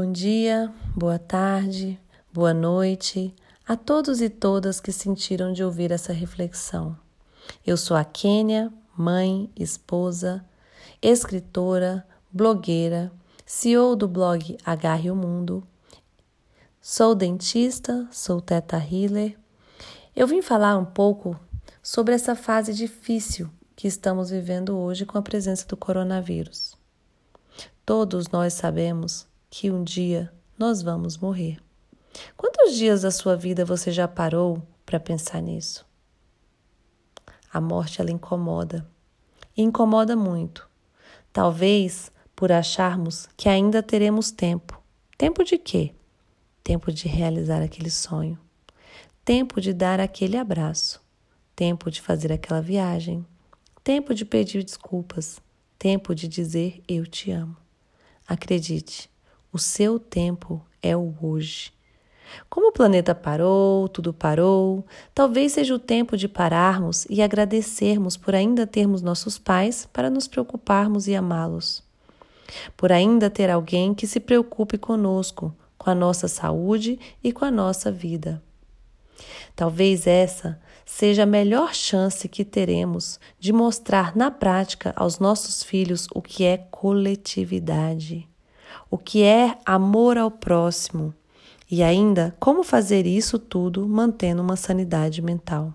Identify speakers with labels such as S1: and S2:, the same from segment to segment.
S1: Bom dia, boa tarde, boa noite a todos e todas que sentiram de ouvir essa reflexão. Eu sou a Kênia, mãe, esposa, escritora, blogueira, CEO do blog Agarre o Mundo. Sou dentista, sou teta healer. Eu vim falar um pouco sobre essa fase difícil que estamos vivendo hoje com a presença do coronavírus. Todos nós sabemos que um dia nós vamos morrer. Quantos dias da sua vida você já parou para pensar nisso? A morte ela incomoda. E incomoda muito. Talvez por acharmos que ainda teremos tempo. Tempo de quê? Tempo de realizar aquele sonho. Tempo de dar aquele abraço. Tempo de fazer aquela viagem. Tempo de pedir desculpas. Tempo de dizer eu te amo. Acredite, o seu tempo é o hoje. Como o planeta parou, tudo parou, talvez seja o tempo de pararmos e agradecermos por ainda termos nossos pais para nos preocuparmos e amá-los. Por ainda ter alguém que se preocupe conosco, com a nossa saúde e com a nossa vida. Talvez essa seja a melhor chance que teremos de mostrar na prática aos nossos filhos o que é coletividade o que é amor ao próximo e ainda como fazer isso tudo mantendo uma sanidade mental.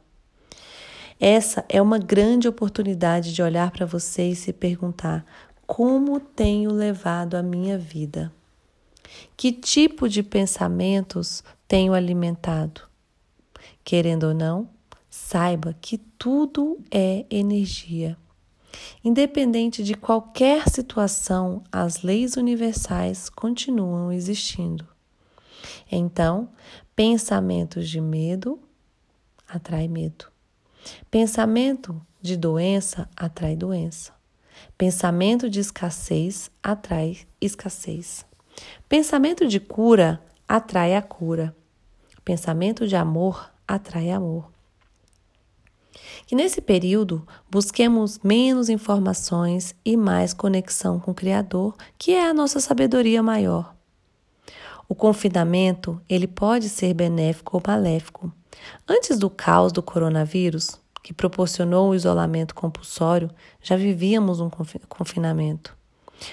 S1: Essa é uma grande oportunidade de olhar para você e se perguntar: como tenho levado a minha vida? Que tipo de pensamentos tenho alimentado? Querendo ou não, saiba que tudo é energia. Independente de qualquer situação, as leis universais continuam existindo. Então, pensamentos de medo atrai medo. Pensamento de doença atrai doença. Pensamento de escassez atrai escassez. Pensamento de cura atrai a cura. Pensamento de amor atrai amor. Que nesse período busquemos menos informações e mais conexão com o Criador, que é a nossa sabedoria maior. O confinamento, ele pode ser benéfico ou maléfico. Antes do caos do coronavírus, que proporcionou o isolamento compulsório, já vivíamos um confinamento,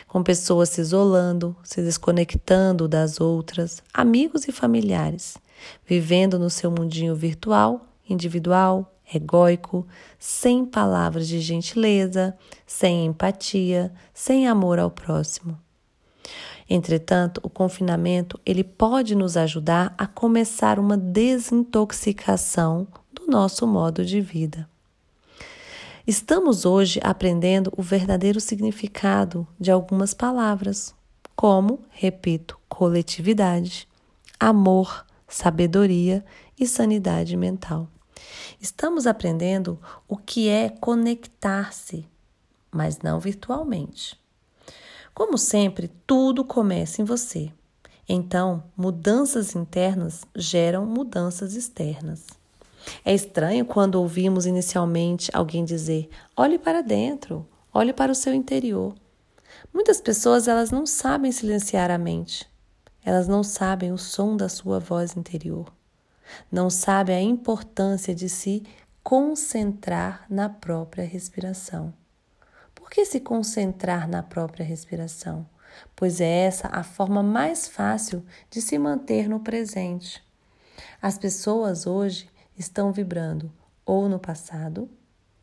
S1: com pessoas se isolando, se desconectando das outras, amigos e familiares, vivendo no seu mundinho virtual, individual, egóico, sem palavras de gentileza, sem empatia, sem amor ao próximo. Entretanto, o confinamento ele pode nos ajudar a começar uma desintoxicação do nosso modo de vida. Estamos hoje aprendendo o verdadeiro significado de algumas palavras, como, repito, coletividade, amor, sabedoria e sanidade mental. Estamos aprendendo o que é conectar-se, mas não virtualmente. Como sempre, tudo começa em você. Então, mudanças internas geram mudanças externas. É estranho quando ouvimos inicialmente alguém dizer: olhe para dentro, olhe para o seu interior. Muitas pessoas elas não sabem silenciar a mente. Elas não sabem o som da sua voz interior não sabe a importância de se concentrar na própria respiração. Por que se concentrar na própria respiração? Pois é essa a forma mais fácil de se manter no presente. As pessoas hoje estão vibrando ou no passado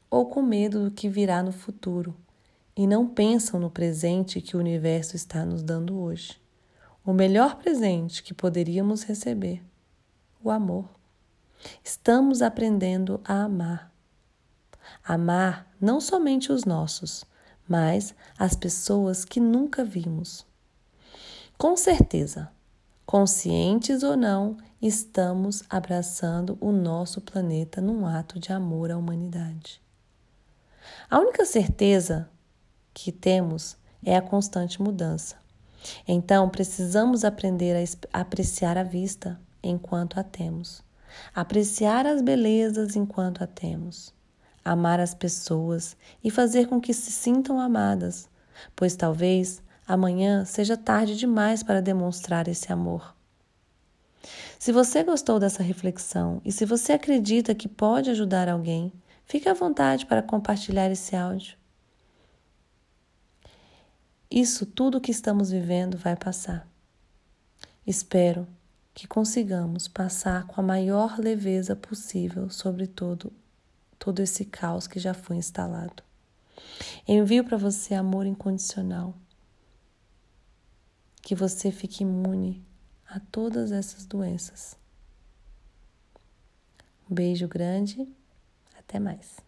S1: ou com medo do que virá no futuro e não pensam no presente que o universo está nos dando hoje. O melhor presente que poderíamos receber o amor. Estamos aprendendo a amar. Amar não somente os nossos, mas as pessoas que nunca vimos. Com certeza, conscientes ou não, estamos abraçando o nosso planeta num ato de amor à humanidade. A única certeza que temos é a constante mudança. Então, precisamos aprender a apreciar a vista, enquanto a temos, apreciar as belezas enquanto a temos, amar as pessoas e fazer com que se sintam amadas, pois talvez amanhã seja tarde demais para demonstrar esse amor. Se você gostou dessa reflexão e se você acredita que pode ajudar alguém, fique à vontade para compartilhar esse áudio. Isso tudo que estamos vivendo vai passar. Espero que consigamos passar com a maior leveza possível sobre todo, todo esse caos que já foi instalado. Envio para você amor incondicional. Que você fique imune a todas essas doenças. Um beijo grande, até mais.